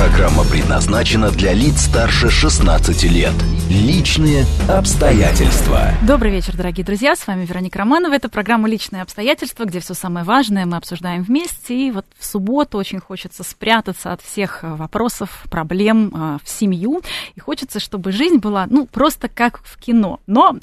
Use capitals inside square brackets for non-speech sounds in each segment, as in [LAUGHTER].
Программа предназначена для лиц старше 16 лет. Личные обстоятельства. Добрый вечер, дорогие друзья. С вами Вероника Романова. Это программа «Личные обстоятельства», где все самое важное мы обсуждаем вместе. И вот в субботу очень хочется спрятаться от всех вопросов, проблем э, в семью. И хочется, чтобы жизнь была, ну, просто как в кино. Но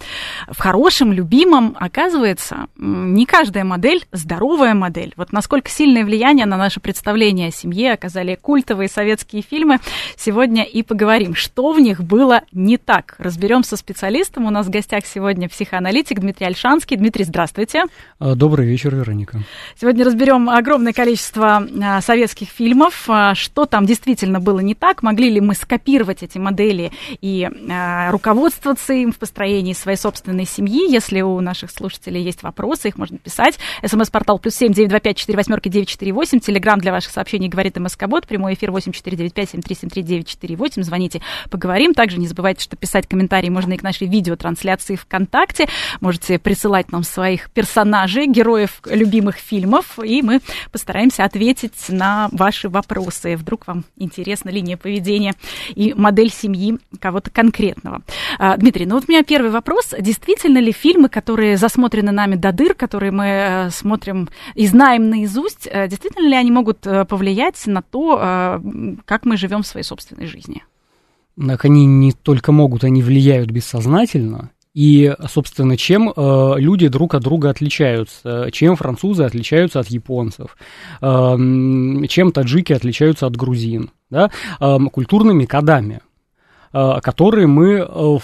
в хорошем, любимом, оказывается, не каждая модель здоровая модель. Вот насколько сильное влияние на наше представление о семье оказали культовые советские фильмы, сегодня и поговорим, что в них было не так. Разберем со специалистом. У нас в гостях сегодня психоаналитик Дмитрий Альшанский. Дмитрий, здравствуйте. А, добрый вечер, Вероника. Сегодня разберем огромное количество а, советских фильмов, а, что там действительно было не так, могли ли мы скопировать эти модели и руководствоваться им в построении своей собственной семьи. Если у наших слушателей есть вопросы, их можно писать. СМС смс-портал плюс семь девять два пять четыре восьмерки девять четыре восемь. Телеграмм для ваших сообщений говорит МСК-бот. Прямой эфир восемь четыре девять пять семь три семь три девять четыре восемь. Звоните, поговорим. Также не забывайте, что писать комментарии можно и к нашей видеотрансляции ВКонтакте. Можете присылать нам своих персонажей, героев любимых фильмов, и мы постараемся ответить на ваши вопросы. Вдруг вам интересна линия поведения и модель семьи кого-то конкретного. А, Дмитрий, ну вот у меня первый вопрос. Действительно ли фильмы, которые засмотрены нами до дыр, которые мы э, смотрим и знаем наизусть, э, действительно ли они могут э, повлиять на то, как мы живем в своей собственной жизни? Так они не только могут, они влияют бессознательно. И, собственно, чем э, люди друг от друга отличаются? Чем французы отличаются от японцев? Э, чем таджики отличаются от грузин? Да? Э, культурными кодами которые мы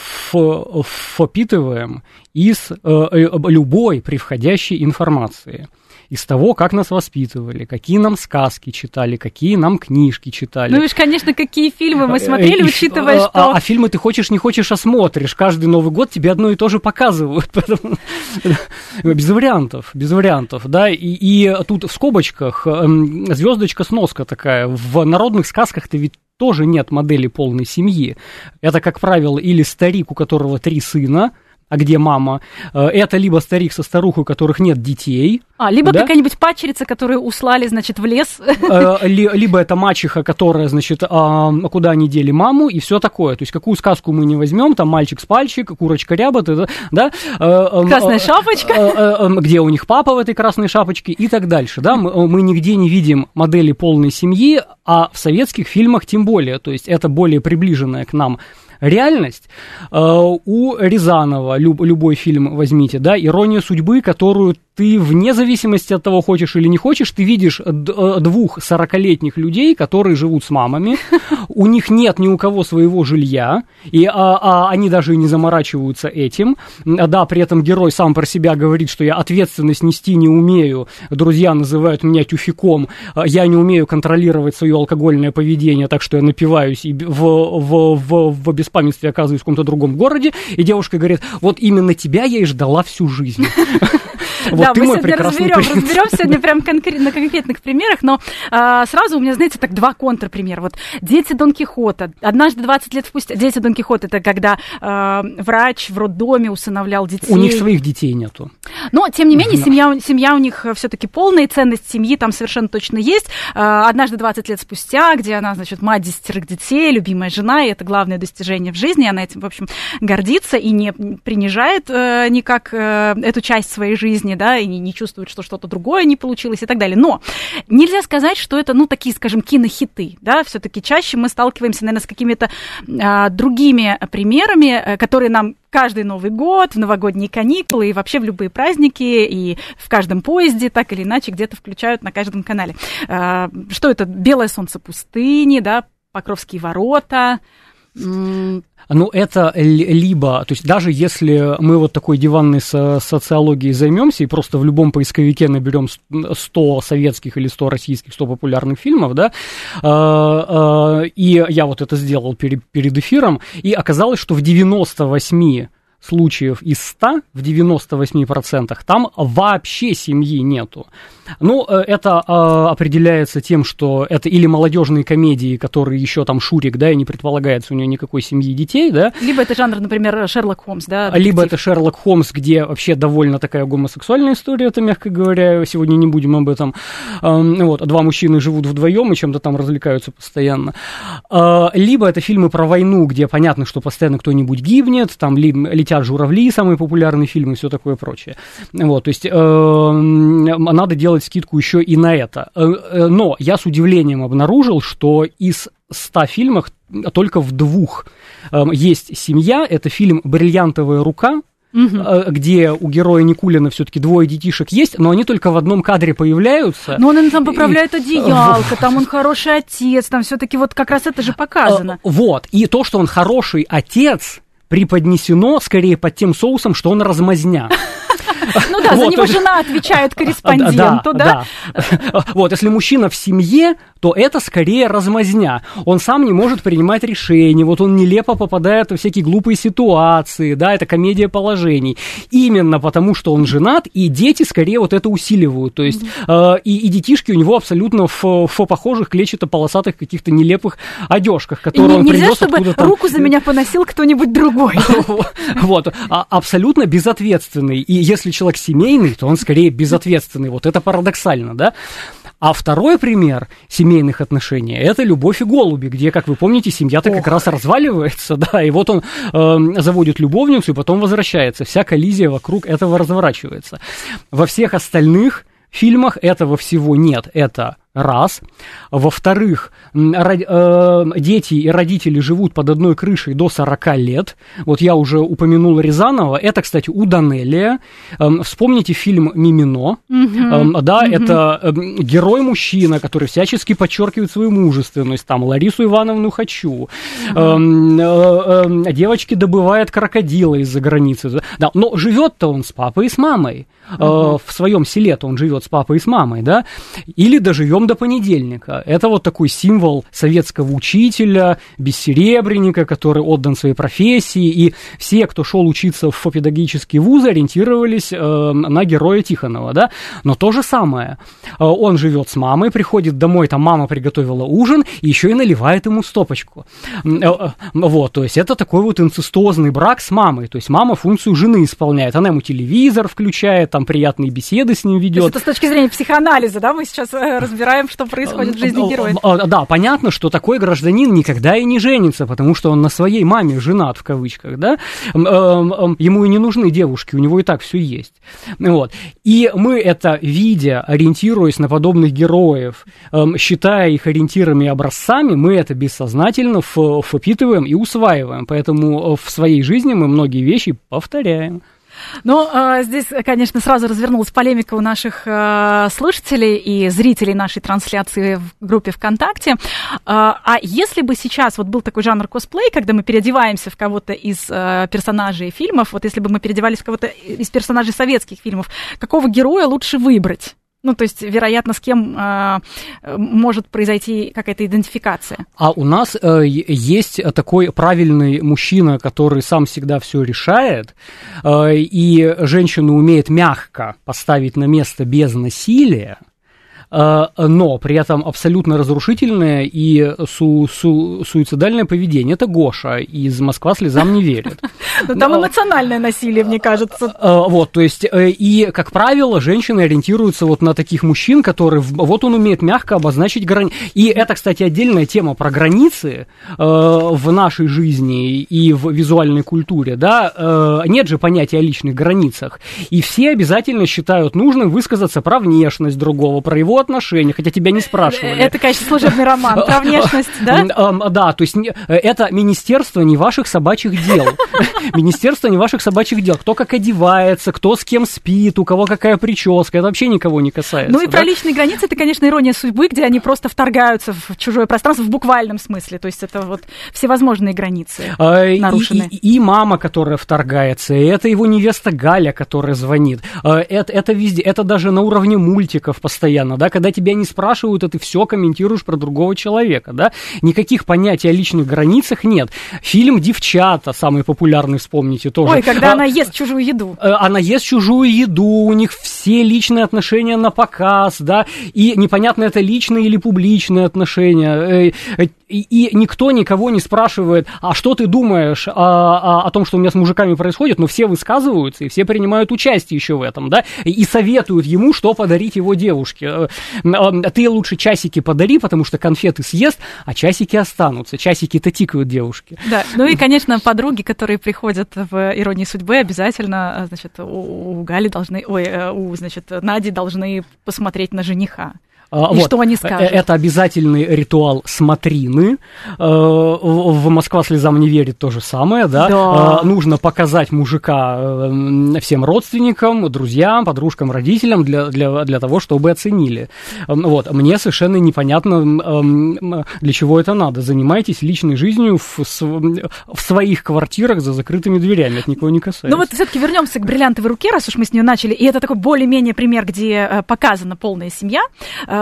впитываем из любой привходящей информации из того, как нас воспитывали, какие нам сказки читали, какие нам книжки читали. Ну, видишь, конечно, какие фильмы мы э, смотрели, и, учитывая, а, что... А, а фильмы ты хочешь, не хочешь, а смотришь. Каждый Новый год тебе одно и то же показывают. [LAUGHS] без вариантов, без вариантов, да. И, и тут в скобочках эм, звездочка сноска такая. В народных сказках ты ведь тоже нет модели полной семьи. Это, как правило, или старик, у которого три сына, а где мама, э, это либо старик со старухой, у которых нет детей. А, либо да? какая-нибудь пачерица, которую услали, значит, в лес. Э, либо это мачеха, которая, значит, а, куда они дели маму и все такое. То есть какую сказку мы не возьмем, там мальчик с пальчик, курочка ряба, да? Э, красная шапочка. Где у них папа в этой красной шапочке и так дальше, да? Мы, мы нигде не видим модели полной семьи, а в советских фильмах тем более. То есть это более приближенная к нам реальность. Э, у Рязанова, люб, любой фильм возьмите, да, «Ирония судьбы», которую ты вне зависимости от того, хочешь или не хочешь, ты видишь э, двух сорокалетних людей, которые живут с мамами, [LAUGHS] у них нет ни у кого своего жилья, и а, а, они даже и не заморачиваются этим. Да, при этом герой сам про себя говорит, что я ответственность нести не умею, друзья называют меня тюфиком, а я не умею контролировать свое алкогольное поведение, так что я напиваюсь и в, в, в, в беспамятстве оказываюсь в каком-то другом городе, и девушка говорит, вот именно тебя я и ждала всю жизнь. [LAUGHS] Вот да, мы сегодня разберем, разберем сегодня прям конкрет, на конкретных примерах, но а, сразу у меня, знаете, так два контрпримера. Вот дети Дон Кихота. Однажды 20 лет спустя. Дети Дон Кихота это когда а, врач в роддоме усыновлял детей. У них своих детей нету. Но, тем не менее, семья, семья у них все-таки полная, и ценность семьи там совершенно точно есть. А, однажды 20 лет спустя, где она, значит, мать десятерых детей, любимая жена, и это главное достижение в жизни, она этим, в общем, гордится и не принижает э, никак э, эту часть своей жизни жизни, да, и не, не чувствуют, что что-то другое не получилось и так далее. Но нельзя сказать, что это, ну, такие, скажем, кинохиты, да, все-таки чаще мы сталкиваемся, наверное, с какими-то а, другими примерами, э, которые нам каждый Новый год, в новогодние каникулы и вообще в любые праздники и в каждом поезде так или иначе где-то включают на каждом канале. А, что это? Белое солнце пустыни, да, Покровские ворота, ну, это либо, то есть даже если мы вот такой диванной со социологией займемся и просто в любом поисковике наберем 100 советских или 100 российских, 100 популярных фильмов, да, э, э, и я вот это сделал перед, перед эфиром, и оказалось, что в 98 случаев из 100, в 98%, там вообще семьи нету. Ну, э, это э, определяется тем, что это или молодежные комедии, которые еще там Шурик, да, и не предполагается у нее никакой семьи детей, да. Либо это жанр, например, Шерлок Холмс, да. Детектив. Либо это Шерлок Холмс, где вообще довольно такая гомосексуальная история, это, мягко говоря, сегодня не будем об этом. Эм, вот, два мужчины живут вдвоем и чем-то там развлекаются постоянно. Э, либо это фильмы про войну, где понятно, что постоянно кто-нибудь гибнет, там летят журавли, самые популярные фильмы и все такое прочее. Вот, то есть надо делать скидку еще и на это. Э, э, но я с удивлением обнаружил, что из 100 фильмов только в двух эм, есть «Семья». Это фильм «Бриллиантовая рука», Угу. где у героя Никулина все-таки двое детишек есть, но они только в одном кадре появляются. Но он им там поправляет [LAUGHS] одеялко, там он [LAUGHS] хороший отец, там все-таки вот как раз это же показано. Вот, и то, что он хороший отец, преподнесено скорее под тем соусом, что он размазня. Ну да, за него жена отвечает [LAUGHS] корреспонденту, да? Вот, если мужчина в семье, то это скорее размазня. Он сам не может принимать решения, вот он нелепо попадает в всякие глупые ситуации, да, это комедия положений. Именно потому, что он женат, и дети скорее вот это усиливают. То есть э, и, и детишки у него абсолютно в, в похожих клетчато-полосатых каких-то нелепых одежках, которые он привез чтобы руку за меня поносил кто-нибудь другой. [LAUGHS] Вот, а, абсолютно безответственный. И если человек семейный, то он скорее безответственный. Вот это парадоксально, да? А второй пример семейных отношений – это «Любовь и голуби», где, как вы помните, семья-то как раз разваливается, [LAUGHS] да, и вот он э, заводит любовницу и потом возвращается. Вся коллизия вокруг этого разворачивается. Во всех остальных фильмах этого всего нет. Это раз. Во-вторых, э, дети и родители живут под одной крышей до 40 лет. Вот я уже упомянул Рязанова. Это, кстати, у Данелия. Эм, вспомните фильм «Мимино». Угу. Да, угу. это эм, герой-мужчина, который всячески подчеркивает свою мужественность. Там Ларису Ивановну хочу. Угу. Девочки добывают крокодила из-за границы. Да, но живет-то он с папой и с мамой. Угу. В своем селе-то он живет с папой и с мамой, да? Или доживем днем до понедельника. Это вот такой символ советского учителя, бессеребренника, который отдан своей профессии, и все, кто шел учиться в педагогический вузы, ориентировались э, на героя Тихонова, да. Но то же самое. Э, он живет с мамой, приходит домой, там мама приготовила ужин, и еще и наливает ему стопочку. Э, э, вот, то есть это такой вот инцестозный брак с мамой, то есть мама функцию жены исполняет, она ему телевизор включает, там приятные беседы с ним ведет. это с точки зрения психоанализа, да, мы сейчас разбираем разбираем, что происходит в жизни героя. А, да, понятно, что такой гражданин никогда и не женится, потому что он на своей маме женат, в кавычках, да, ему и не нужны девушки, у него и так все есть. Вот. И мы это видя, ориентируясь на подобных героев, считая их ориентирами и образцами, мы это бессознательно впитываем и усваиваем. Поэтому в своей жизни мы многие вещи повторяем. Ну, э, здесь, конечно, сразу развернулась полемика у наших э, слушателей и зрителей нашей трансляции в группе ВКонтакте. Э, а если бы сейчас вот был такой жанр косплей, когда мы переодеваемся в кого-то из персонажей фильмов, вот если бы мы переодевались в кого-то из персонажей советских фильмов, какого героя лучше выбрать? Ну, то есть, вероятно, с кем э, может произойти какая-то идентификация. А у нас э, есть такой правильный мужчина, который сам всегда все решает, э, и женщину умеет мягко поставить на место без насилия. Э, но при этом абсолютно разрушительное и су су суицидальное поведение. Это Гоша из «Москва слезам не верит». [LAUGHS] Но там эмоциональное насилие, мне кажется. Э, вот, то есть, э, и, как правило, женщины ориентируются вот на таких мужчин, которые, вот он умеет мягко обозначить границы. И это, кстати, отдельная тема про границы в нашей жизни и в визуальной культуре, да, нет же понятия о личных границах. И все обязательно считают нужным высказаться про внешность другого, про его отношения, хотя тебя не спрашивали. Это, конечно, служебный роман про [LAUGHS] внешность, да? Да, то есть это министерство не ваших собачьих дел. [LAUGHS] Министерство не ваших собачьих дел. Кто как одевается, кто с кем спит, у кого какая прическа, это вообще никого не касается. Ну и про личные границы, это, конечно, ирония судьбы, где они просто вторгаются в чужое пространство в буквальном смысле. То есть это вот всевозможные границы а, нарушены. И, мама, которая вторгается, и это его невеста Галя, которая звонит. А, это, это везде, это даже на уровне мультиков постоянно, да, когда тебя не спрашивают, а ты все комментируешь про другого человека, да, никаких понятий о личных границах нет. Фильм «Девчата», самый популярный, вспомните тоже. Ой, когда а, она ест чужую еду. Э, она ест чужую еду, у них все личные отношения на показ, да, и непонятно, это личные или публичные отношения, э, э, и, никто никого не спрашивает, а что ты думаешь о, о, о том, что у меня с мужиками происходит, но все высказываются, и все принимают участие еще в этом, да, и советуют ему, что подарить его девушке. Ты лучше часики подари, потому что конфеты съест, а часики останутся. Часики-то тикают девушки. Да, ну и, конечно, подруги, которые приходят в «Иронии судьбы», обязательно, значит, у, Гали должны, ой, э, у, значит, Нади должны посмотреть на жениха. А, и вот. что они скажут? Это обязательный ритуал смотрины. Э, в Москва слезам не верит то же самое, да? да. Э, нужно показать мужика э, всем родственникам, друзьям, подружкам, родителям для, для, для того, чтобы оценили. Вот. Мне совершенно непонятно, для чего это надо. Занимайтесь личной жизнью в, в своих квартирах за закрытыми дверями. Это никого не касается. Ну вот все-таки вернемся к бриллиантовой руке, раз уж мы с нее начали. И это такой более-менее пример, где показана полная семья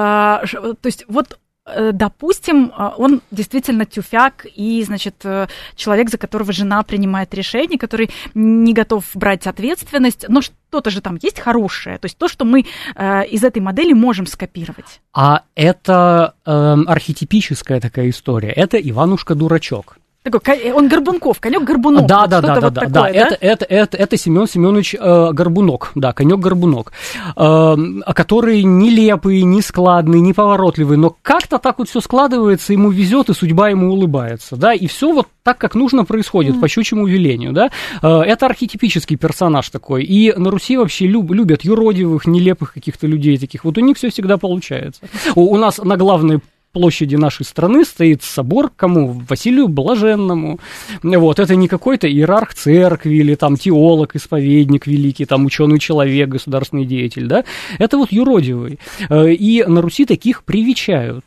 то есть вот э, допустим, а, он действительно тюфяк и, значит, э, человек, за которого жена принимает решение, который не готов брать ответственность, но что-то же там есть хорошее, то есть то, что мы э, из этой модели можем скопировать. А это э, архетипическая такая история, это Иванушка-дурачок. Такой, э, он Горбунков, конек Горбунок. Да, да, да, да, вот да, такое, да. Это, это, это, это Семен Семенович э, Горбунок, да, конек Горбунок, э, который нелепый, нескладный, неповоротливый, но как-то так вот все складывается, ему везет, и судьба ему улыбается, да, и все вот так, как нужно, происходит, mm. по щучьему велению, да. Э, это архетипический персонаж такой, и на Руси вообще люб, любят юродивых, нелепых каких-то людей таких, вот у них все всегда получается. У, у нас на главной площади нашей страны стоит собор кому? Василию Блаженному. Вот, это не какой-то иерарх церкви или там теолог, исповедник великий, там ученый человек, государственный деятель, да? Это вот юродивый. Э, и на Руси таких привечают.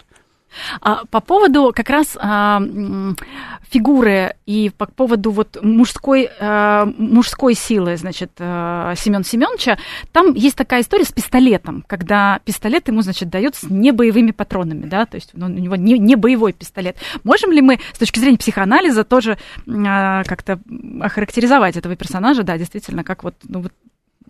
А, по поводу как раз а, фигуры и по поводу вот мужской, а, мужской силы, значит, а, Семен Семеновича, там есть такая история с пистолетом, когда пистолет ему, значит, дают с небоевыми патронами, да, то есть ну, у него не, не боевой пистолет. Можем ли мы с точки зрения психоанализа тоже а, как-то охарактеризовать этого персонажа, да, действительно, как вот, ну, вот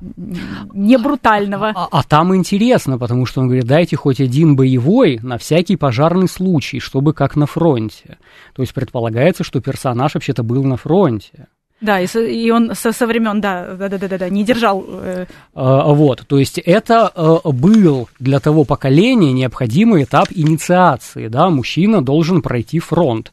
не брутального. А, а, а там интересно, потому что он говорит, дайте хоть один боевой на всякий пожарный случай, чтобы как на фронте. То есть предполагается, что персонаж вообще-то был на фронте. Да, и, и он со, со времен, да, да, да, да, да, не держал. Э... А, вот, то есть это э, был для того поколения необходимый этап инициации, да, мужчина должен пройти фронт.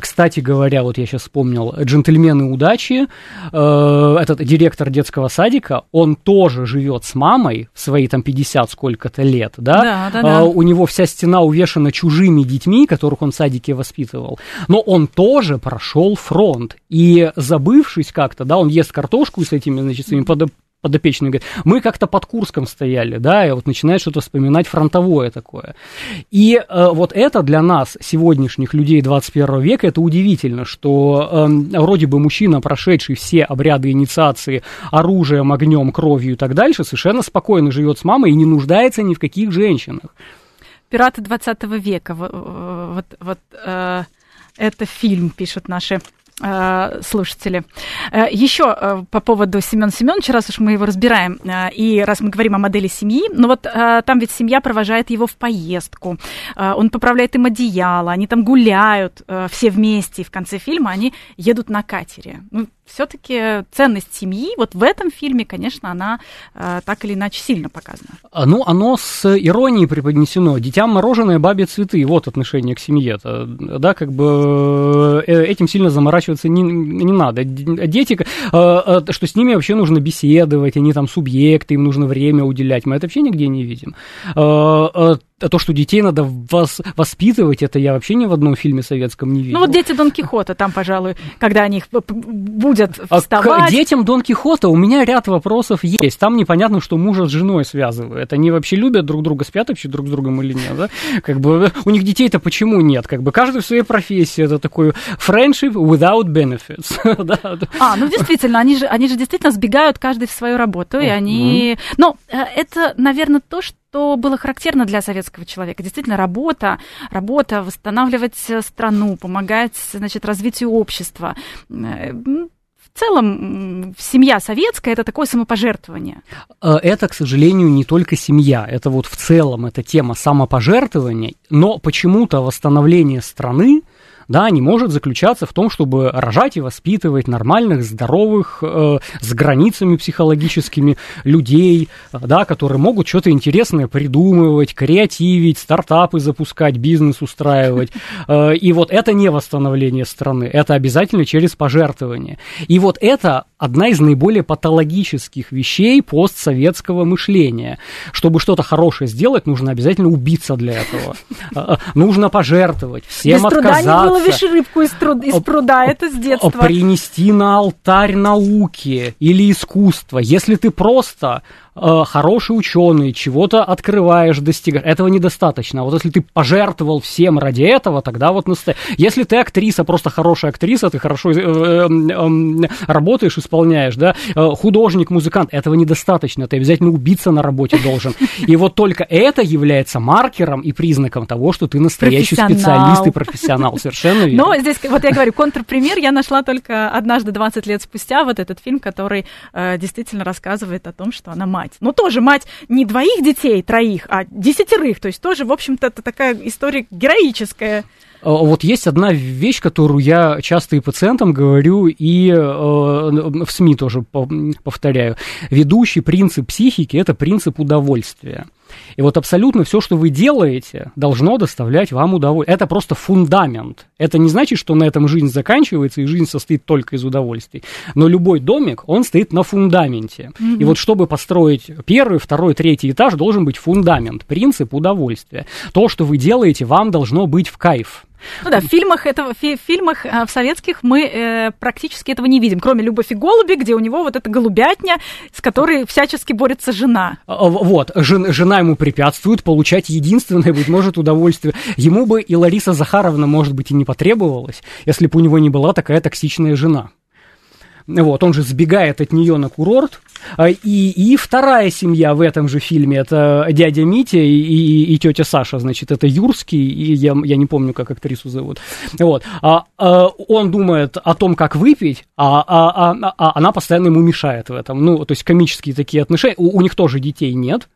Кстати говоря, вот я сейчас вспомнил, «Джентльмены удачи», э, этот директор детского садика, он тоже живет с мамой в свои там 50 сколько-то лет, да? Да, да, да. Э, у него вся стена увешана чужими детьми, которых он в садике воспитывал, но он тоже прошел фронт, и забывшись как-то, да, он ест картошку с этими, значит, своими подопечный говорит, мы как-то под Курском стояли, да, и вот начинает что-то вспоминать фронтовое такое. И э, вот это для нас, сегодняшних людей 21 века, это удивительно, что э, вроде бы мужчина, прошедший все обряды инициации оружием, огнем, кровью и так дальше, совершенно спокойно живет с мамой и не нуждается ни в каких женщинах. Пираты 20 века, вот, вот, э, это фильм, пишут наши слушатели. Э, Еще э, по поводу Семена Семеновича, раз уж мы его разбираем, и раз мы говорим о модели семьи, ну вот там ведь семья провожает его в поездку, он поправляет им одеяло, они там гуляют все вместе, и в конце фильма они едут на катере. Ну, все-таки ценность семьи вот в этом фильме, конечно, она э, так или иначе сильно показана. А, ну, оно с иронией преподнесено. Детям мороженое, бабе цветы. Вот отношение к семье. -то. Да, как бы э, этим сильно заморачиваться не, не надо. Дети, э, э, что с ними вообще нужно беседовать, они там субъекты, им нужно время уделять. Мы это вообще нигде не видим. А то, что детей надо вас, воспитывать, это я вообще ни в одном фильме советском не видел. Ну вот дети Дон Кихота, там, пожалуй, когда они будут а вставать. К детям Дон Кихота у меня ряд вопросов есть. Там непонятно, что мужа с женой связывают. Они вообще любят друг друга, спят вообще друг с другом или нет, да? Как бы у них детей-то почему нет? Как бы каждый в своей профессии. Это такой friendship without benefits. [LAUGHS] а, ну действительно, они же, они же действительно сбегают каждый в свою работу, и они... Ну, э, это, наверное, то, что что было характерно для советского человека. Действительно, работа, работа, восстанавливать страну, помогать, значит, развитию общества. Э, в целом семья советская это такое самопожертвование. Э, это, к сожалению, не только семья. Это вот в целом эта тема самопожертвования. Но почему-то восстановление страны да, не может заключаться в том, чтобы рожать и воспитывать нормальных, здоровых, э, с границами психологическими людей, да, которые могут что-то интересное придумывать, креативить, стартапы запускать, бизнес устраивать. [LAUGHS] Э, и вот это не восстановление страны, это обязательно через пожертвование. И вот это одна из наиболее патологических вещей постсоветского мышления. Чтобы что-то хорошее сделать, нужно обязательно убиться для этого. [LAUGHS] Э, э, нужно пожертвовать, всем отказаться выловишь рыбку из, труд, из пруда, это с детства. Принести на алтарь науки или искусства. Если ты просто хороший ученый, чего-то открываешь, достигаешь. Этого недостаточно. А вот если ты пожертвовал всем ради этого, тогда вот настоя... Если ты актриса, просто хорошая актриса, ты хорошо э, э, э, работаешь, исполняешь, да, э, художник, музыкант, этого недостаточно. Ты обязательно убиться на работе должен. [LAUGHS] И вот только это является маркером и признаком того, что ты настоящий специалист и профессионал. Совершенно верно. Но здесь, вот я говорю, контрпример я нашла только однажды 20 лет спустя вот этот фильм, который э, действительно рассказывает о том, что она мать мать. Но тоже мать не двоих детей, троих, а десятерых. То есть тоже, в общем-то, это такая история героическая. А, вот есть одна вещь, которую я часто и пациентам говорю, и э, в СМИ тоже повторяю. Ведущий принцип психики – это принцип удовольствия. И вот абсолютно все, что вы делаете, должно доставлять вам удовольствие. Это просто фундамент. Это не значит, что на этом жизнь заканчивается, и жизнь состоит только из удовольствий. Но любой домик, он стоит на фундаменте. Mm-hmm. И вот чтобы построить первый, второй, третий этаж, должен быть фундамент, принцип удовольствия. То, что вы делаете, вам должно быть в кайф. Ну да, в фильмах, этого, в фильмах э, в советских мы э, практически этого не видим, кроме «Любовь и голуби», где у него вот эта голубятня, с которой всячески борется жена. А, а, вот, жен, жена ему препятствует получать единственное, быть может, удовольствие. Ему бы и Лариса Захаровна, может быть, и не потребовалась, если бы у него не была такая токсичная жена. Вот, он же сбегает от нее на курорт. А, и, и вторая семья в этом же фильме это дядя Митя и, и, и тетя Саша, значит, это Юрский, и я, я не помню, как актрису зовут. Вот. А, а, он думает о том, как выпить, а, а, а, а она постоянно ему мешает в этом. Ну, то есть комические такие отношения. У, у них тоже детей нет.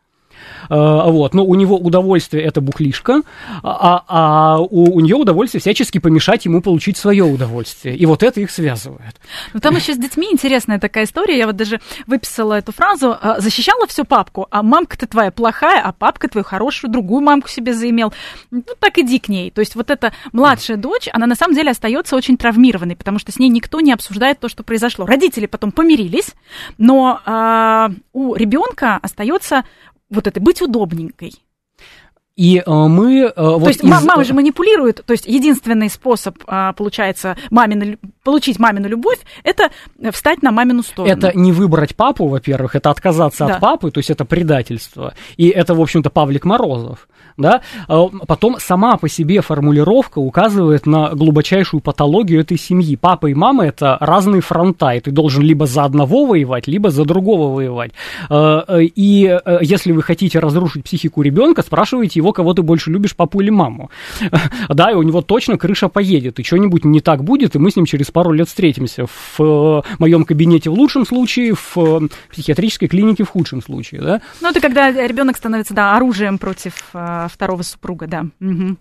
Э, вот, но у него удовольствие это бухлишка, а, а у, у нее удовольствие всячески помешать ему получить свое удовольствие. И вот это их связывает. Ну там еще с детьми интересная такая история. Я вот даже выписала эту фразу. «А, защищала всю папку, а мамка-то твоя плохая, а папка твою хорошую, другую мамку себе заимел. Ну так иди к ней. То есть вот эта младшая дочь, она на самом деле остается очень травмированной, потому что с ней никто не обсуждает то, что произошло. Родители потом помирились, но а, у ребенка остается вот это быть удобненькой. И э, мы... Э, то вот есть из... мама же манипулирует, то есть единственный способ, э, получается, мамина, получить мамину любовь, это встать на мамину сторону. Это не выбрать папу, во-первых, это отказаться да. от папы, то есть это предательство. И это, в общем-то, Павлик Морозов да, а, потом сама по себе формулировка указывает на глубочайшую патологию этой семьи. Папа и мама это разные фронта, и ты должен либо за одного воевать, либо за другого воевать. А, и э, если вы хотите разрушить психику ребенка, спрашивайте его, кого ты больше любишь, папу или маму. [LAUGHS] Да, и у него точно крыша поедет, и что-нибудь не так будет, и мы с ним через пару лет встретимся в э, моем кабинете в лучшем случае, в э, психиатрической клинике в худшем случае, да. Ну, это когда ребенок становится, да, оружием против второго супруга, да. Угу.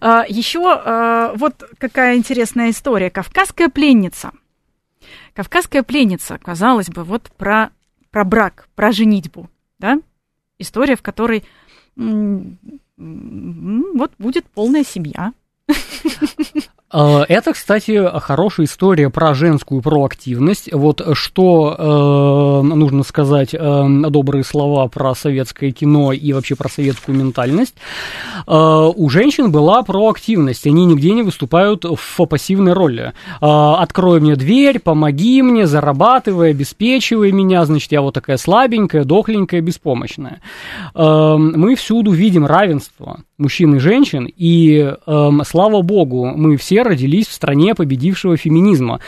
А, еще а, вот какая интересная история. Кавказская пленница. Кавказская пленница, казалось бы, вот про, про брак, про женитьбу, да? История, в которой вот будет полная семья. Э, это, кстати, хорошая история про женскую проактивность. Вот что э, нужно сказать э, добрые слова про советское кино и вообще про советскую ментальность. Э, у женщин была проактивность, они нигде не выступают в пассивной роли. Э, Открой мне дверь, помоги мне, зарабатывай, обеспечивай меня, значит, я вот такая слабенькая, дохленькая, беспомощная. Э, мы всюду видим равенство мужчин и женщин, и, эм, слава богу, мы все родились в стране победившего феминизма.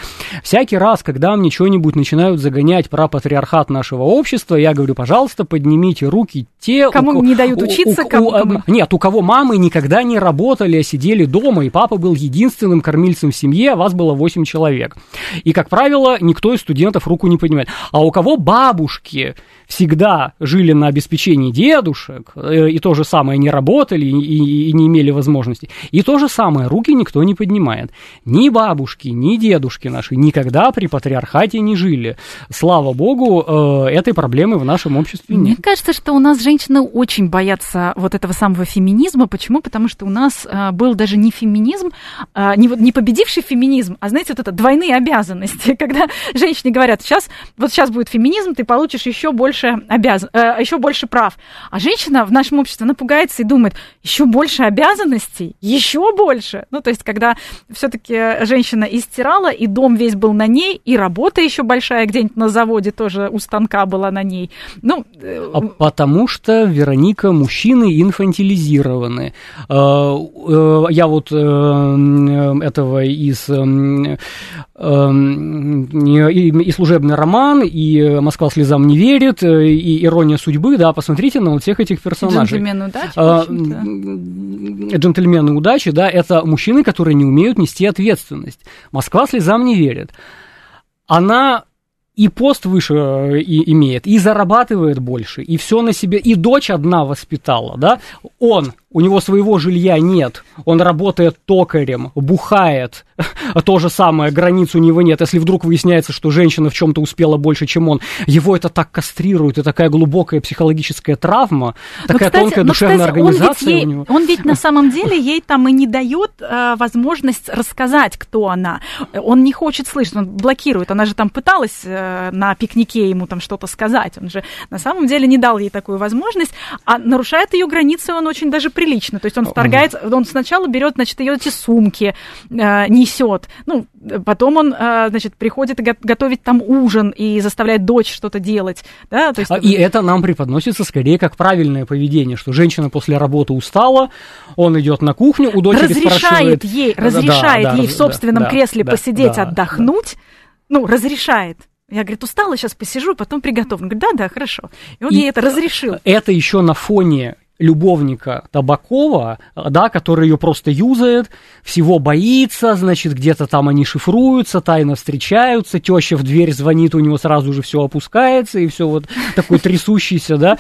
Всякий раз, когда мне что-нибудь начинают загонять про патриархат нашего общества, я говорю, пожалуйста, поднимите руки те... Кому у, не дают учиться, у, кому, у, кому... Нет, у кого мамы никогда не работали, а сидели дома, и папа был единственным кормильцем в семье, а вас было 8 человек. И, как правило, никто из студентов руку не поднимает. А у кого бабушки всегда жили на обеспечении дедушек, э, и то же самое не работали, и, и не имели возможности, и то же самое руки никто не поднимает. Ни бабушки, ни дедушки наши никогда при патриархате не жили. Слава богу, э, этой проблемы в нашем обществе нет. Мне кажется, что у нас женщины очень боятся вот этого самого феминизма. Почему? Потому что у нас э, был даже не феминизм, не, не победивший феминизм, а, знаете, вот это двойные обязанности, [LAUGHS] когда женщине говорят, сейчас, вот сейчас будет феминизм, ты получишь еще больше обяз... э, еще больше прав. А женщина в нашем обществе напугается и думает, еще больше обязанностей, еще больше. Ну, то есть, когда все-таки женщина истирала, и дом весь был на ней, и работа еще большая где-нибудь на заводе тоже у станка была на ней. Ну, э... а потому что, Вероника, мужчины инфантилизированы. Э, э, я вот э, этого из и, и служебный роман, и Москва слезам не верит, и ирония судьбы, да, посмотрите на вот всех этих персонажей. Джентльмены удачи. А, джентльмены удачи, да, это мужчины, которые не умеют нести ответственность. Москва слезам не верит. Она и пост выше э, и, имеет, и зарабатывает больше, и все на себе, и дочь одна воспитала, да, он у него своего жилья нет, он работает токарем, бухает, [LAUGHS] то же самое, границ у него нет. Если вдруг выясняется, что женщина в чем-то успела больше, чем он, его это так кастрирует, и такая глубокая психологическая травма, такая но, кстати, тонкая но, душевная кстати, организация он ей, у него. Он ведь на [LAUGHS] самом деле ей там и не дает э, возможность рассказать, кто она. Он не хочет слышать, он блокирует. Она же там пыталась э, на пикнике ему там что-то сказать. Он же на самом деле не дал ей такую возможность, а нарушает ее границы он очень даже прилично. То есть он вторгается, он сначала берет, значит, ее эти сумки, э, несет. Ну, потом он, э, значит, приходит готовить там ужин и заставляет дочь что-то делать. Да? То есть... А, и это нам преподносится скорее как правильное поведение, что женщина после работы устала, он идет на кухню, у дочери разрешает спрашивает... Ей, разрешает да, да, ей в собственном да, кресле да, посидеть, да, отдохнуть. Да. Ну, разрешает. Я, говорит, устала, сейчас посижу, потом приготовлю. Он говорит, да, да, хорошо. И он и ей это разрешил. Это еще на фоне любовника Табакова, да, который ее просто юзает, всего боится, значит, где-то там они шифруются, тайно встречаются, теща в дверь звонит, у него сразу же все опускается, и все вот такой трясущийся, да,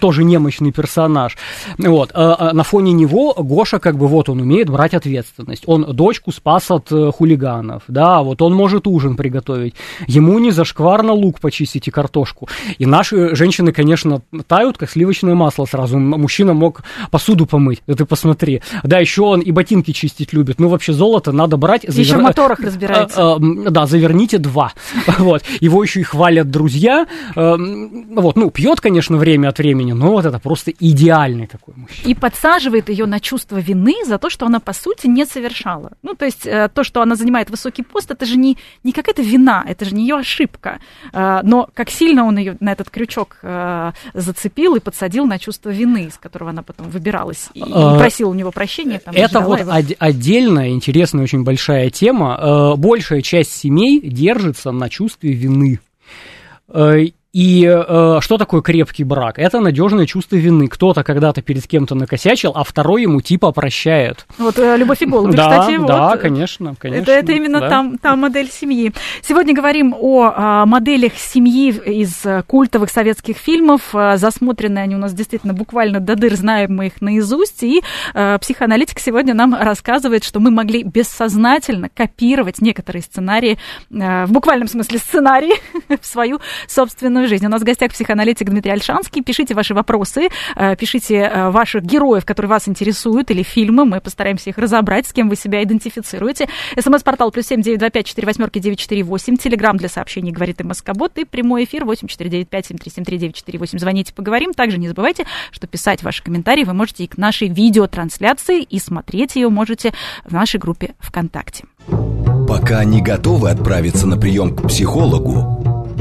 тоже немощный персонаж. Вот, а, а на фоне него Гоша, как бы, вот он умеет брать ответственность. Он дочку спас от э, хулиганов, да, вот он может ужин приготовить. Ему не зашкварно лук почистить и картошку. И наши женщины, конечно, тают, как сливочное масло сразу мужчина мог посуду помыть, да ты посмотри. Да, еще он и ботинки чистить любит. Ну, вообще, золото надо брать. Завер... Еще в моторах [LAUGHS] разбирается. А, а, да, заверните два. [LAUGHS] вот. Его еще и хвалят друзья. А, вот, ну, пьет, конечно, время от времени, но вот это просто идеальный такой мужчина. И подсаживает ее на чувство вины за то, что она, по сути, не совершала. Ну, то есть, э, то, что она занимает высокий пост, это же не, не какая-то вина, это же не ее ошибка. Но как сильно он ее на этот крючок э, зацепил и подсадил на чувство вины из которого она потом выбиралась и а, просила у него прощения. Там, это вот его. отдельная, интересная, очень большая тема. Э, большая часть семей держится на чувстве вины. Э, и э, что такое крепкий брак? Это надежное чувство вины. Кто-то когда-то перед кем-то накосячил, а второй ему типа прощает. Вот э, любовь и голуби, да, кстати. Да, вот, конечно, конечно. Это, это именно да. там, там модель семьи. Сегодня говорим о а, моделях семьи из культовых советских фильмов. А, засмотрены они у нас действительно буквально до дыр, знаем мы их наизусть. И а, психоаналитик сегодня нам рассказывает, что мы могли бессознательно копировать некоторые сценарии, а, в буквальном смысле сценарии, [LAUGHS] в свою собственную жизнь. У нас в гостях психоаналитик Дмитрий Альшанский. Пишите ваши вопросы, э, пишите э, ваших героев, которые вас интересуют, или фильмы. Мы постараемся их разобрать, с кем вы себя идентифицируете. СМС-портал плюс семь девять два пять четыре восьмерки девять четыре восемь. Телеграмм для сообщений говорит и Москобот. И прямой эфир восемь четыре девять пять семь три семь три девять четыре восемь. Звоните, поговорим. Также не забывайте, что писать ваши комментарии вы можете и к нашей видеотрансляции, и смотреть ее можете в нашей группе ВКонтакте. Пока не готовы отправиться на прием к психологу,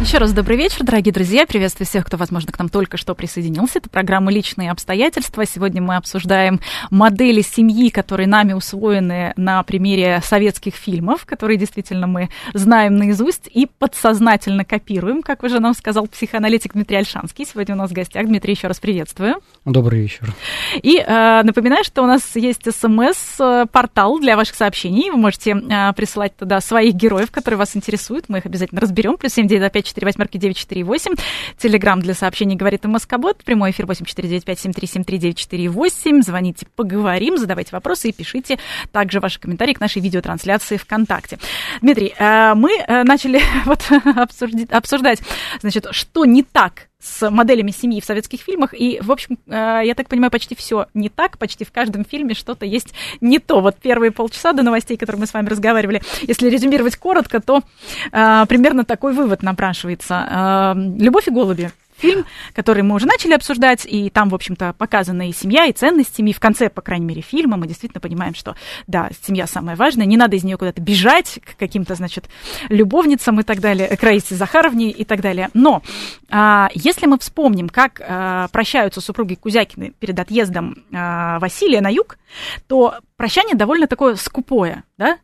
Еще раз добрый вечер, дорогие друзья. Приветствую всех, кто, возможно, к нам только что присоединился. Это программа «Личные обстоятельства». Сегодня мы обсуждаем модели семьи, которые нами усвоены на примере советских фильмов, которые действительно мы знаем наизусть и подсознательно копируем, как уже нам сказал психоаналитик Дмитрий Альшанский. Сегодня у нас в гостях. Дмитрий, еще раз приветствую. Добрый вечер. И э, напоминаю, что у нас есть смс-портал для ваших сообщений. Вы можете э, присылать туда своих героев, которые вас интересуют. Мы их обязательно разберем. Плюс 7925 4 восьмерки 948. Телеграмм для сообщений говорит МСК-бот. Прямой эфир 8495-7373-948. Звоните, поговорим, задавайте вопросы и пишите также ваши комментарии к нашей видеотрансляции ВКонтакте. Дмитрий, э, мы э, начали [LAUGHS] вот [LAUGHS] обсуждать, значит, что не так с моделями семьи в советских фильмах. И, в общем, э, я так понимаю, почти все не так. Почти в каждом фильме что-то есть не то. Вот первые полчаса до новостей, которые мы с вами разговаривали, если резюмировать коротко, то э, примерно такой вывод напрашивается. Э, «Любовь и голуби» фильм, который мы уже начали обсуждать, и там, в общем-то, показана и семья, и ценность семьи. В конце, по крайней мере, фильма мы действительно понимаем, что, да, семья самая важная, не надо из нее куда-то бежать к каким-то, значит, любовницам и так далее, к Раисе Захаровне и так далее. Но а, если мы вспомним, как а, прощаются супруги Кузякины перед отъездом а, Василия на юг, то прощание довольно такое скупое, да,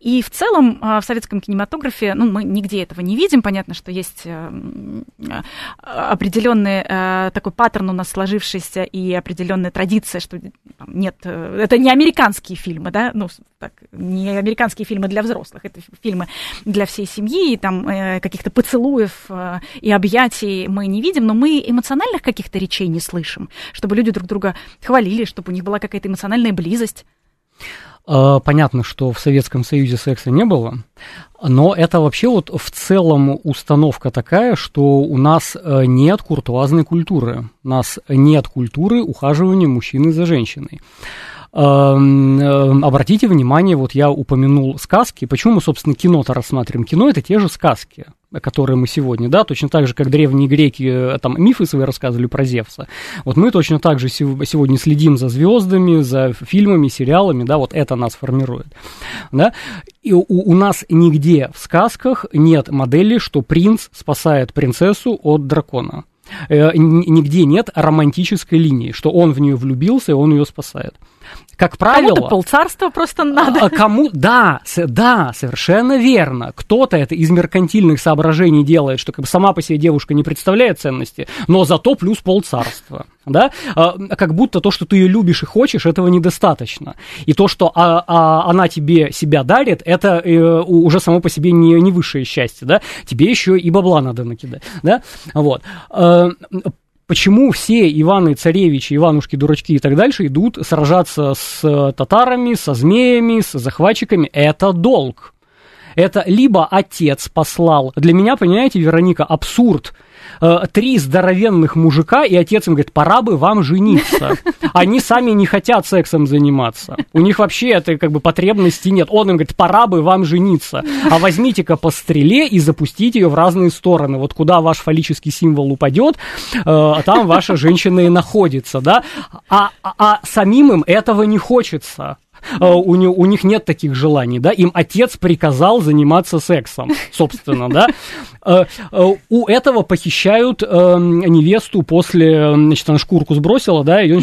и в целом а, в советском кинематографе, ну, мы нигде этого не видим. Понятно, что есть э, определенный э, такой паттерн у нас сложившийся и определенная традиция, что нет, э, это не американские фильмы, да, ну, так, не американские фильмы для взрослых, это фильмы для всей семьи, и там каких-то поцелуев и объятий мы не видим, но мы эмоциональных каких-то речей не слышим, чтобы люди друг друга хвалили, чтобы у них была какая-то эмоциональная близость. А, понятно, что в Советском Союзе секса не было, но это вообще вот в целом установка такая, что у нас э, нет куртуазной культуры, у нас нет культуры ухаживания мужчины за женщиной. Эм, эм, обратите внимание, вот я упомянул сказки. Почему мы, собственно, кино-то рассматриваем? Кино это те же сказки, которые мы сегодня, да, точно так же, как древние греки э, там мифы свои рассказывали про Зевса. Вот мы точно так же сегодня следим за звездами, за фильмами, сериалами, да, вот это нас формирует, да. И у, у нас нигде в сказках нет модели, что принц спасает принцессу от дракона. Э, нигде нет романтической линии, что он в нее влюбился, и он ее спасает. Как правило... Кому-то полцарства просто надо. А, кому... Да, да, совершенно верно. Кто-то это из меркантильных соображений делает, что как бы сама по себе девушка не представляет ценности, но зато плюс полцарства. Да? А, как будто то, что ты ее любишь и хочешь, этого недостаточно. И то, что а, а, она тебе себя дарит, это э, уже само по себе не, не высшее счастье. Да? Тебе еще и бабла надо накидать. Да? Вот. Почему все Иваны Царевичи, Иванушки, дурачки и так дальше идут сражаться с татарами, со змеями, с захватчиками. Это долг. Это либо отец послал. Для меня, понимаете, Вероника, абсурд Э, три здоровенных мужика, и отец им говорит, пора бы вам жениться. [LAUGHS] Они сами не хотят сексом заниматься. У них вообще этой как бы потребности нет. Он им говорит, пора бы вам жениться. А возьмите-ка по стреле и запустите ее в разные стороны. Вот куда ваш фаллический символ упадет, э, там ваша женщина и находится, да? А, а, а самим им этого не хочется. А, у, не, у них нет таких желаний, да, им отец приказал заниматься сексом, [LAUGHS] собственно, да. А, а, у этого похищают невесту после, значит, она шкурку сбросила, да, ее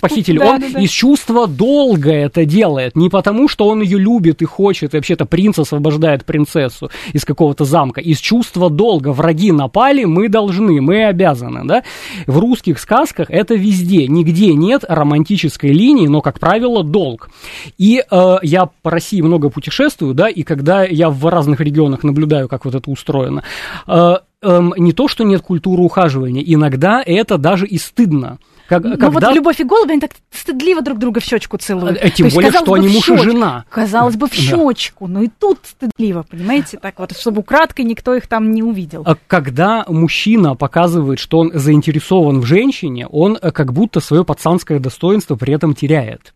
похитили. Да, он да, да. из чувства долга это делает. Не потому, что он ее любит и хочет, и вообще-то принц освобождает принцессу из какого-то замка. Из чувства долга. Враги напали, мы должны, мы обязаны. Да? В русских сказках это везде. Нигде нет романтической линии, но, как правило, долг. И э, я по России много путешествую, да, и когда я в разных регионах наблюдаю, как вот это устроено, э, эм, не то, что нет культуры ухаживания, иногда это даже и стыдно. Как, ну когда... вот любовь и голуби, они так стыдливо друг друга в щечку целуют. А, тем более, есть, что они муж и жена. Казалось бы, в щечку, но и тут стыдливо, понимаете, так вот, чтобы украдкой никто их там не увидел. А когда мужчина показывает, что он заинтересован в женщине, он э, как будто свое пацанское достоинство при этом теряет.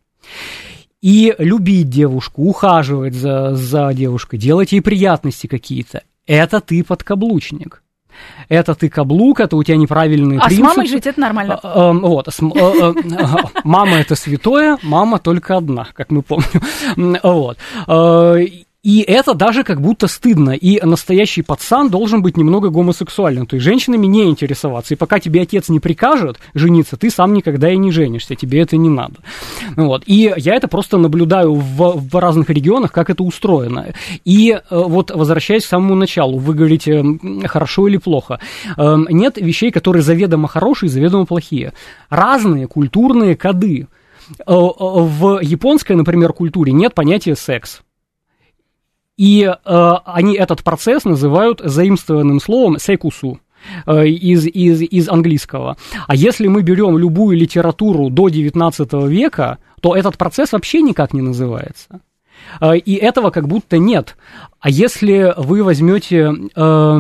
И любить девушку, ухаживать за, за девушкой, делать ей приятности какие-то, это ты подкаблучник. Это ты каблук, это у тебя неправильные а принципы. с мамой жить это нормально. А, эм, вот, мама это святое, мама только одна, как мы помним. Вот. И это даже как будто стыдно. И настоящий пацан должен быть немного гомосексуальным. То есть женщинами не интересоваться. И пока тебе отец не прикажет жениться, ты сам никогда и не женишься. Тебе это не надо. Вот. И я это просто наблюдаю в, в разных регионах, как это устроено. И э, вот возвращаясь к самому началу, вы говорите, хорошо или плохо. Эм, нет вещей, которые заведомо хорошие, заведомо плохие. Разные культурные коды. Э, э, в японской, например, культуре нет понятия секс. И э, они этот процесс называют заимствованным словом секусу э, из, из, из английского. А если мы берем любую литературу до 19 века, то этот процесс вообще никак не называется. Э, и этого как будто нет. А если вы возьмете э,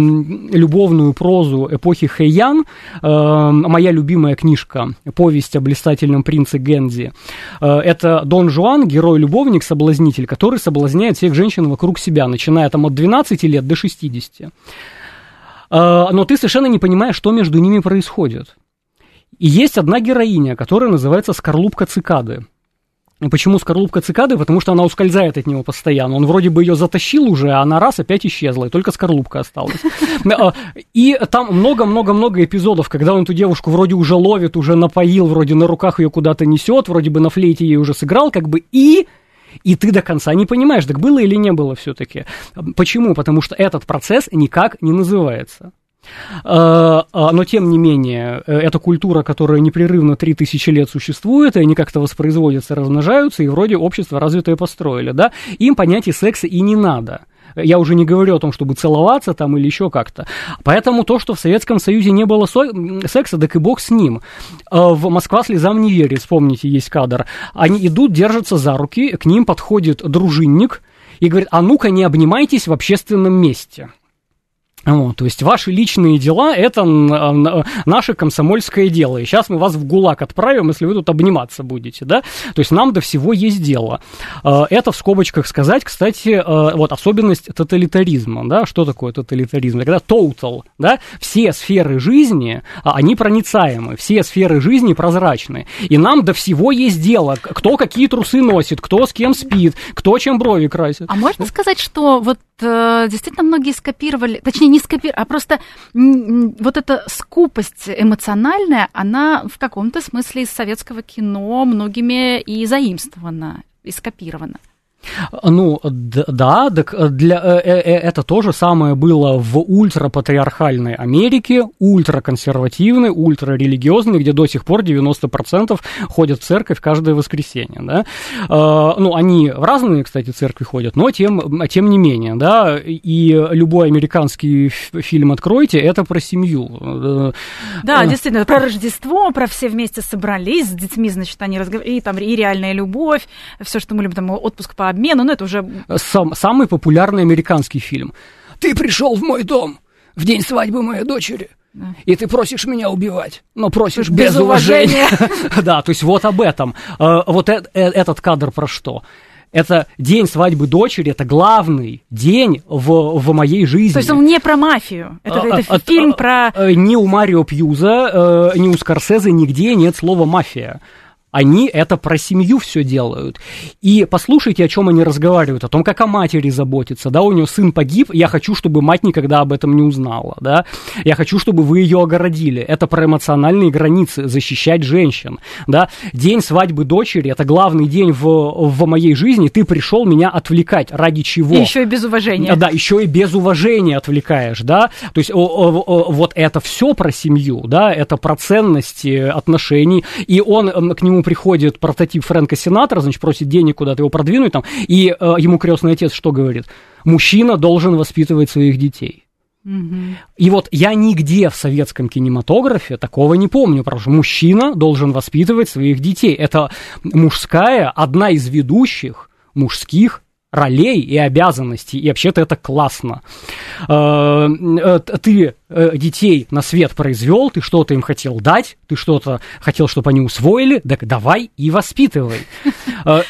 любовную прозу эпохи Хэйян, э, моя любимая книжка, повесть о блистательном принце Гензи, э, это Дон Жуан, герой-любовник, соблазнитель, который соблазняет всех женщин вокруг себя, начиная там от 12 лет до 60. Э, но ты совершенно не понимаешь, что между ними происходит. И есть одна героиня, которая называется Скорлупка цикады. Почему скорлупка цикады? Потому что она ускользает от него постоянно. Он вроде бы ее затащил уже, а она раз опять исчезла, и только скорлупка осталась. [LAUGHS] А, и там много-много-много эпизодов, когда он эту девушку вроде уже ловит, уже напоил, вроде на руках ее куда-то несет, вроде бы на флейте ей уже сыграл, как бы и и ты до конца не понимаешь, так было или не было все-таки. Почему? Потому что этот процесс никак не называется. А, а, но, тем не менее, э, это культура, которая непрерывно 3000 лет существует, и они как-то воспроизводятся, размножаются, и вроде общество развитое построили, да? Им понятия секса и не надо. Я уже не говорю о том, чтобы целоваться там или еще как-то. Поэтому то, что в Советском Союзе не было со- секса, так и бог с ним. А, в «Москва слезам не верит», вспомните, есть кадр. Они идут, держатся за руки, к ним подходит дружинник и говорит, а ну-ка не обнимайтесь в общественном месте. Вот, то есть ваши личные дела – это наше комсомольское дело. И сейчас мы вас в ГУЛАГ отправим, если вы тут обниматься будете, да? То есть нам до всего есть дело. А, это в скобочках сказать, кстати, а, вот особенность тоталитаризма, да? Что такое тоталитаризм? Когда total, да? Все сферы жизни, а, они проницаемы, все сферы жизни прозрачны. И нам до всего есть дело. Кто какие трусы носит, кто с кем спит, кто чем брови красит. А можно сказать, что вот э, действительно многие скопировали, точнее, не скопировали, а просто вот эта скупость эмоциональная, она в каком-то смысле из советского кино многими и заимствована, и скопирована. Ну, да, так для, э, э, э, это то же самое было в ультрапатриархальной Америке, ультраконсервативной, ультрарелигиозной, где до сих пор 90% ходят в церковь каждое воскресенье, да. Ну, они в разные, кстати, церкви ходят, но тем, тем не менее, да, и любой американский фильм «Откройте» — это про семью. Да, действительно, про Рождество, про все вместе собрались с детьми, значит, они разговаривают, и там и реальная любовь, все, что мы любим, там отпуск по обмену, ну это уже... Сам, самый популярный американский фильм. Ты пришел в мой дом в день свадьбы моей дочери. И ты просишь меня убивать, но просишь без, без уважения. [LAUGHS] да, то есть вот об этом. Э, вот э, э, этот кадр про что? это день свадьбы дочери, это главный день в, в моей жизни. То есть он не про мафию, это, а, это а, фильм а, про... Ни у Марио Пьюза, ни у Скорсезе нигде нет слова «мафия» они это про семью все делают. И послушайте, о чем они разговаривают, о том, как о матери заботиться, да, у нее сын погиб, я хочу, чтобы мать никогда об этом не узнала, да, я хочу, чтобы вы ее огородили, это про эмоциональные границы, защищать женщин, да, день свадьбы дочери, это главный день в, в моей жизни, ты пришел меня отвлекать, ради чего? И еще и без уважения. Да, еще и без уважения отвлекаешь, да, то есть о, о, о, вот это все про семью, да, это про ценности отношений, и он к нему приходит прототип Фрэнка Сенатора, значит, просит денег куда-то его продвинуть там, и э, ему крестный отец что говорит? Мужчина должен воспитывать своих детей. И вот я нигде в советском кинематографе такого не помню, потому что мужчина должен воспитывать своих детей. Это мужская, одна из ведущих мужских ролей и обязанностей, и вообще-то это классно. Э, э, ты э, детей на свет произвел, ты что-то им хотел дать, ты что-то хотел, чтобы они усвоили, так давай и воспитывай.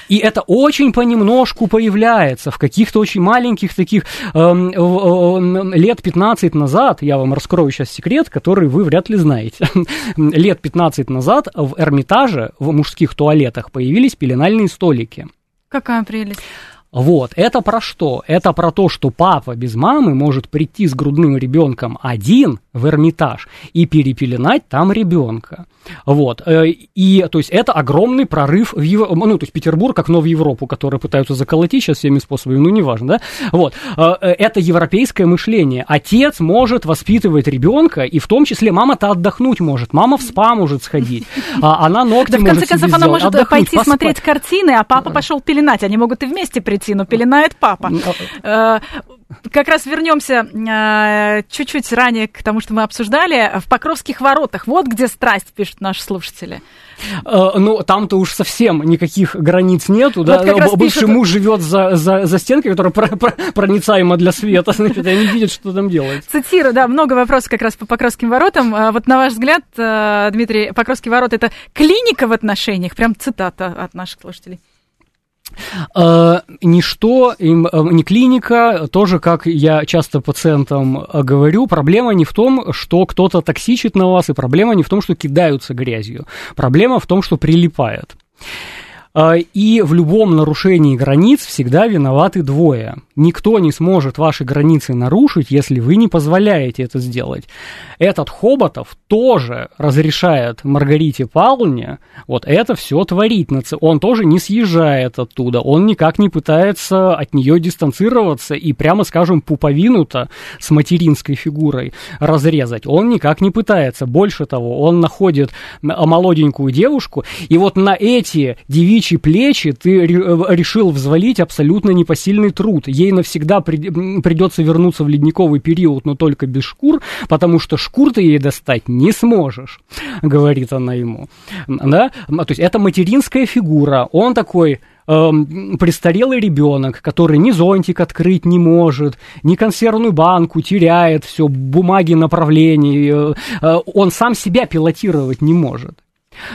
И это очень понемножку появляется в каких-то очень маленьких таких эм, лет 15 назад, я вам раскрою сейчас секрет, который вы вряд ли знаете. [LAUGHS] Лет 15 назад в Эрмитаже, в мужских туалетах появились пеленальные столики. Какая прелесть. Вот, это про что? Это про то, что папа без мамы может прийти с грудным ребенком один в Эрмитаж и перепеленать там ребенка. Вот, э, и, то есть, это огромный прорыв в Ев... ну, то есть, Петербург, как в Европу, которые пытаются заколотить сейчас всеми способами, ну, неважно, да, вот, э, э, это европейское мышление. Отец может воспитывать ребенка, и в том числе мама-то отдохнуть может, мама в спа может сходить, а она ногти да, в конце концов, она может пойти поспать. смотреть картины, а папа пошел пеленать, они могут и вместе прийти но пеленает папа. Э, как раз вернемся э, чуть-чуть ранее к тому, что мы обсуждали. В Покровских воротах. Вот где страсть, пишут наши слушатели. Э, ну, там-то уж совсем никаких границ нету, вот да, бывший пишут... муж живет за, за, за стенкой, которая про, про, проницаема для света, [LAUGHS] значит, они видят, что там делать. Цитирую, да, много вопросов как раз по Покровским воротам. Вот на ваш взгляд, Дмитрий, Покровские ворота – это клиника в отношениях? Прям цитата от наших слушателей. Э, ничто, э, не клиника, тоже, как я часто пациентам э, говорю, проблема не в том, что кто-то токсичит на вас, и проблема не в том, что кидаются грязью. Проблема в том, что прилипает. И в любом нарушении границ всегда виноваты двое. Никто не сможет ваши границы нарушить, если вы не позволяете это сделать. Этот Хоботов тоже разрешает Маргарите Павловне вот это все творить. Он тоже не съезжает оттуда, он никак не пытается от нее дистанцироваться и, прямо скажем, пуповину-то с материнской фигурой разрезать. Он никак не пытается. Больше того, он находит молоденькую девушку, и вот на эти девичьи плечи ты решил взвалить абсолютно непосильный труд. Ей навсегда при, придется вернуться в ледниковый период, но только без шкур, потому что шкур ты ей достать не сможешь, [LAUGHS] говорит она ему. Да? То есть это материнская фигура, он такой эм, престарелый ребенок, который ни зонтик открыть не может, ни консервную банку теряет, все, бумаги направлений, э, э, он сам себя пилотировать не может.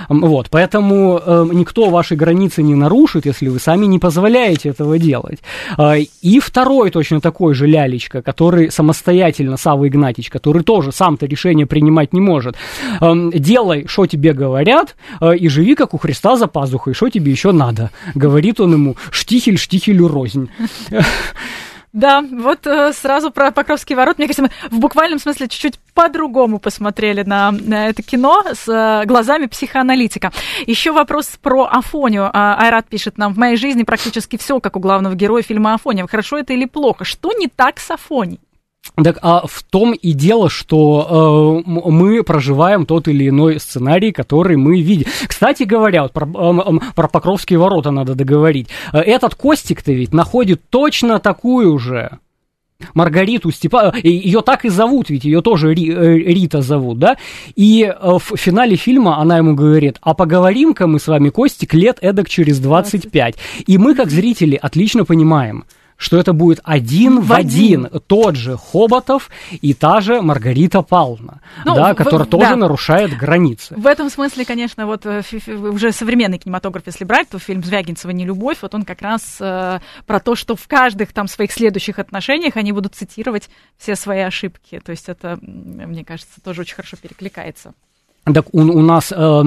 Вот, поэтому э, никто ваши границы не нарушит, если вы сами не позволяете этого делать. Э, и второй точно такой же лялечка, который самостоятельно, Савва Игнатьич, который тоже сам-то решение принимать не может. Э, делай, что тебе говорят, э, и живи, как у Христа за пазухой, что тебе еще надо, говорит он ему, штихель штихелю рознь. [LAUGHS] Да, вот э, сразу про Покровский ворот. Мне кажется, мы в буквальном смысле чуть-чуть по-другому посмотрели на, на это кино с э, глазами психоаналитика. Еще вопрос про Афонию. А, Айрат пишет нам, в моей жизни практически все, как у главного героя фильма Афония. Хорошо это или плохо? Что не так с Афонией? Так а в том и дело, что э, мы проживаем тот или иной сценарий, который мы видим. Кстати говоря, вот про, э, про Покровские ворота надо договорить. Э, этот Костик-то ведь находит точно такую же Маргариту Степа... Э, ее так и зовут, ведь ее тоже Ри... Э, Рита зовут, да? И в финале фильма она ему говорит, а поговорим-ка мы с вами, Костик, лет эдак через 25. 20. И мы, как зрители, отлично понимаем – что это будет один в, в один. один тот же Хоботов и та же Маргарита Павловна, ну, да, в, которая в, тоже да. нарушает границы. В этом смысле, конечно, вот э, уже современный кинематограф, если брать, то фильм Звягинцева «Нелюбовь», вот он как раз э, про то, что в каждых там своих следующих отношениях они будут цитировать все свои ошибки. То есть это, мне кажется, тоже очень хорошо перекликается. Так у, у нас э,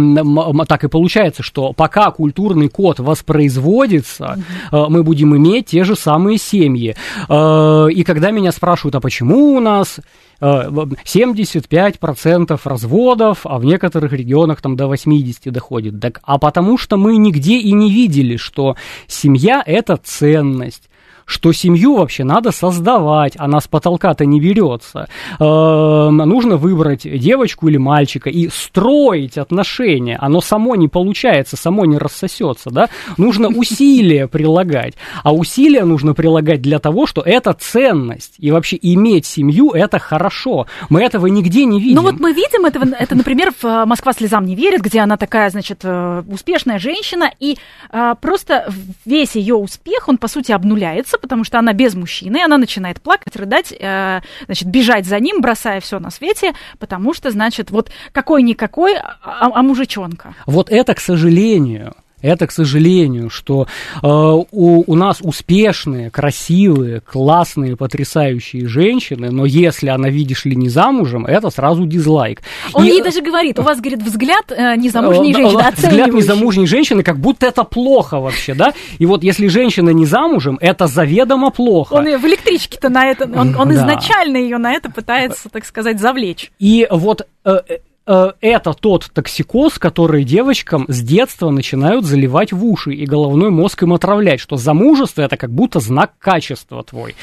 так и получается, что пока культурный код воспроизводится, э, мы будем иметь те же самые семьи. Э, и когда меня спрашивают, а почему у нас 75% э, разводов, а в некоторых регионах там до 80 доходит. Так, а потому что мы нигде и не видели, что семья – это ценность что семью вообще надо создавать, она с потолка-то не берется. Э, нужно выбрать девочку или мальчика и строить отношения. Оно само не получается, само не рассосется, да? Нужно усилия [LAUGHS] прилагать. А усилия нужно прилагать для того, что это ценность. И вообще иметь семью – это хорошо. Мы этого нигде не видим. Ну вот мы видим этого, это, например, в э, «Москва слезам не верит», где она такая, значит, э, успешная женщина, и а, просто весь ее успех, он, по сути, обнуляется случиться, потому что она без мужчины, она начинает плакать, рыдать, э, значит, бежать за ним, бросая все на свете, потому что, значит, вот какой-никакой, а, а мужичонка. Вот это, к сожалению, это, к сожалению, что э, у, у нас успешные, красивые, классные, потрясающие женщины, но если она, видишь ли, не замужем, это сразу дизлайк. Он И, ей даже говорит, у вас, говорит, взгляд э, незамужней э, женщины, [LAUGHS] Взгляд незамужней женщины, как будто это плохо вообще, да? И вот если женщина не замужем, это заведомо плохо. Он в электричке-то на это, он, он да. изначально ее на это пытается, так сказать, завлечь. И вот э, Э, это тот токсикоз, который девочкам с детства начинают заливать в уши и головной мозг им отравлять, что замужество это как будто знак качества твой.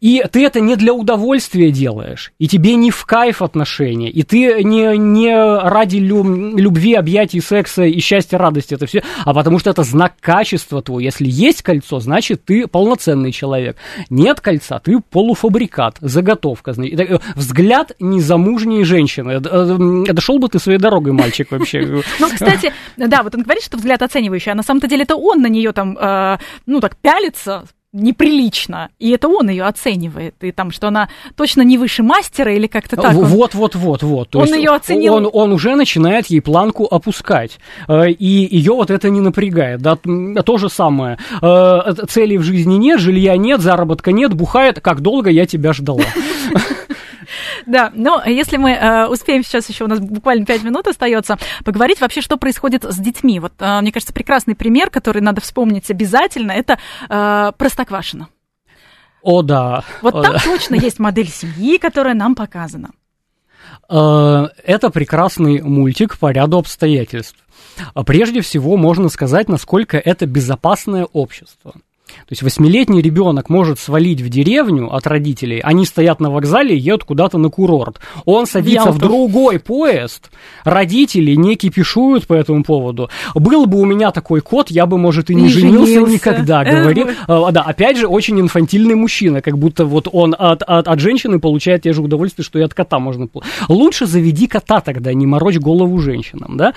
И ты это не для удовольствия делаешь, и тебе не в кайф отношения, и ты не, не ради любви, объятий, секса и счастья, радости это все, а потому что это знак качества твой. Если есть кольцо, значит ты полноценный человек. Нет кольца, ты полуфабрикат, заготовка. Э, взгляд незамужней женщины э, дошел бы ты своей дорогой, мальчик, вообще. [LAUGHS] Ну, кстати, да, вот он говорит, что взгляд оценивающий, а на самом-то деле это он на нее там, э, ну, так пялится, неприлично, и это он ее оценивает, и там, что она точно не выше мастера или как-то так. Вот, вот, вот, вот. То он ее оценил. Он, он уже начинает ей планку опускать, э, и ее вот это не напрягает, да, то же самое. Э, целей в жизни нет, жилья нет, заработка нет, бухает, как долго я тебя ждала. [LAUGHS] Да, но если мы э, успеем сейчас еще, у нас буквально 5 минут остается, поговорить вообще, что происходит с детьми. Вот, э, мне кажется, прекрасный пример, который надо вспомнить обязательно, это э, Простоквашино. О, да. Вот О, там да. точно есть модель семьи, которая нам показана. Э, это прекрасный мультик по ряду обстоятельств. Прежде всего, можно сказать, насколько это безопасное общество. То есть восьмилетний ребенок может свалить в деревню от родителей, они стоят на вокзале и едут куда-то на курорт. Он садится в, в другой поезд, родители не кипишуют по этому поводу. Был бы у меня такой кот, я бы, может, и не, не женился, женился никогда, говорит. А, да, опять же, очень инфантильный мужчина, как будто вот он от, от, от женщины получает те же удовольствия, что и от кота можно. Лучше заведи кота тогда, не морочь голову женщинам, да?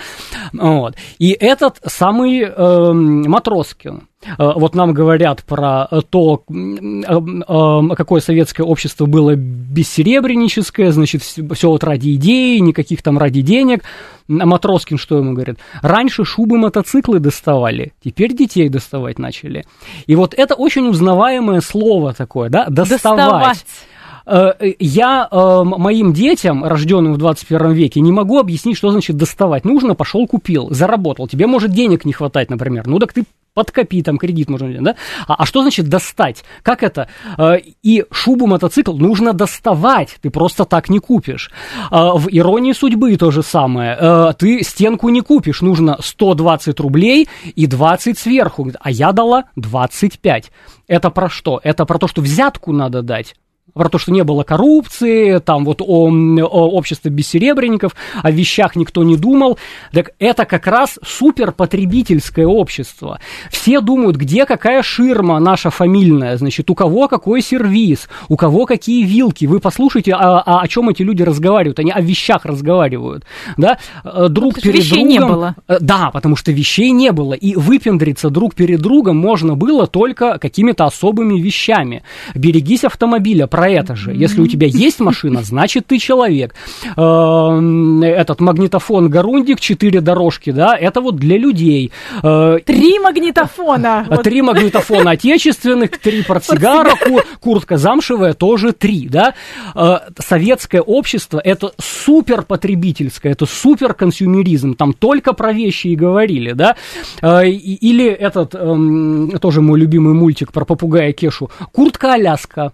Вот. И этот самый э, Матроскин, Э, вот нам говорят про то, э, какое советское общество было бессеребреническое, значит, все вот ради идеи, никаких там ради денег. А Матроскин что ему говорит? Раньше шубы мотоциклы доставали, теперь детей доставать начали. И вот это очень узнаваемое слово такое, да, доставать. доставать э, я э, моим детям, рожденным в 21 веке, не могу объяснить, что значит доставать. Нужно, пошел, купил, заработал. Тебе может денег не хватать, например. Ну так ты подкопи, там кредит можно взять, да? А, а что значит достать? Как это? Э, и шубу мотоцикл нужно доставать, ты просто так не купишь. Э, в иронии судьбы то же самое. Э, ты стенку не купишь, нужно 120 рублей и 20 сверху. А я дала 25. Это про что? Это про то, что взятку надо дать про то, что не было коррупции, там вот о, о обществе бессеребренников, о вещах никто не думал. Так это как раз суперпотребительское общество. Все думают, где какая ширма наша фамильная, значит, у кого какой сервис, у кого какие вилки. Вы послушайте, а, а, о чем эти люди разговаривают. Они о вещах разговаривают. Да? Э, друг потому перед другом. не было. Э, да, потому что вещей не было. И выпендриться друг перед другом можно было только какими-то особыми вещами. Берегись автомобиля, про это же. Если у тебя есть машина, значит ты человек. Эм, этот магнитофон Гарундик, четыре дорожки, да, это вот для людей. Э, три магнитофона. [LAUGHS] Три магнитофона отечественных, три портсигара, куртка замшевая, тоже три, да. Э, советское общество это супер потребительское, это супер консюмеризм, там только про вещи и говорили, да. Э, или этот, эм, тоже мой любимый мультик про попугая Кешу, куртка-аляска.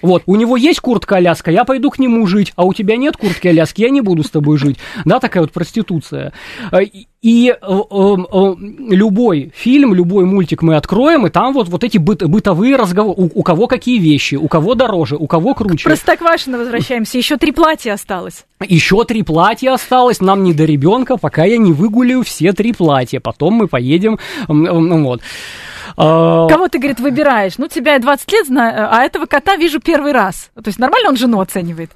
Вот, у него есть куртка-аляска, я пойду к нему жить, а у тебя нет куртки-аляски, я не буду с тобой жить. Да, такая вот проституция. Э, и э, э, любой фильм, любой мультик мы откроем, и там вот, вот эти быт, бытовые разговоры. У, у кого какие вещи, у кого дороже, у кого круче. Простоквашино возвращаемся, еще три платья осталось. Еще три платья осталось, нам не до ребенка, пока я не выгуляю все три платья. Потом мы поедем, вот. А, Кого ты, говорит, выбираешь? Ну, тебя я 20 лет знаю, а этого кота вижу первый раз. То есть нормально он жену оценивает?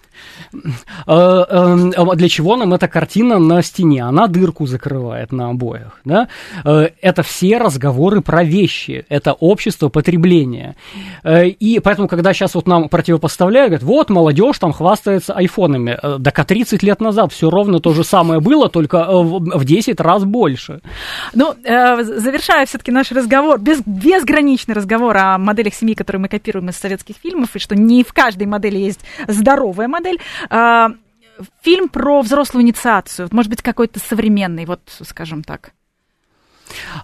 Э, эм, а для чего нам эта картина на стене? Она дырку закрывает на обоях. Да? Э, это все разговоры про вещи, это общество потребления. Э, и поэтому, когда сейчас вот нам противопоставляют, говорят, вот молодежь там хвастается айфонами. Так а 30 лет назад все ровно то же самое было, только в 10 раз больше. Ну, завершая все-таки наш разговор, без, безграничный разговор о моделях семьи, которые мы копируем из советских фильмов, и что не в каждой модели есть здоровая модель. А, фильм про взрослую инициацию, может быть, какой-то современный, вот, скажем так.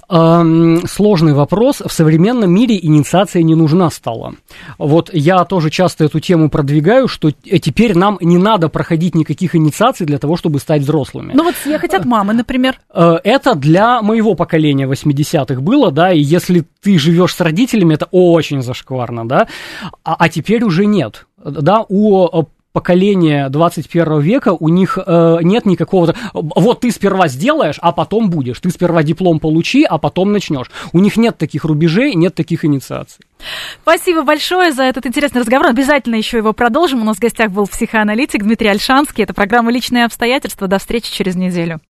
Сложный вопрос. В современном мире инициация не нужна стала. Вот я тоже часто эту тему продвигаю, что теперь нам не надо проходить никаких инициаций для того, чтобы стать взрослыми. Ну вот съехать от мамы, например. Э, это для моего поколения 80-х было, да, и если ты живешь с родителями, это очень зашкварно, да, а, а теперь уже нет. Да, у поколение 21 века, у них э, нет никакого... Вот ты сперва сделаешь, а потом будешь. Ты сперва диплом получи, а потом начнешь. У них нет таких рубежей, нет таких инициаций. Спасибо большое за этот интересный разговор. Обязательно еще его продолжим. У нас в гостях был психоаналитик Дмитрий Альшанский. Это программа «Личные обстоятельства». До встречи через неделю.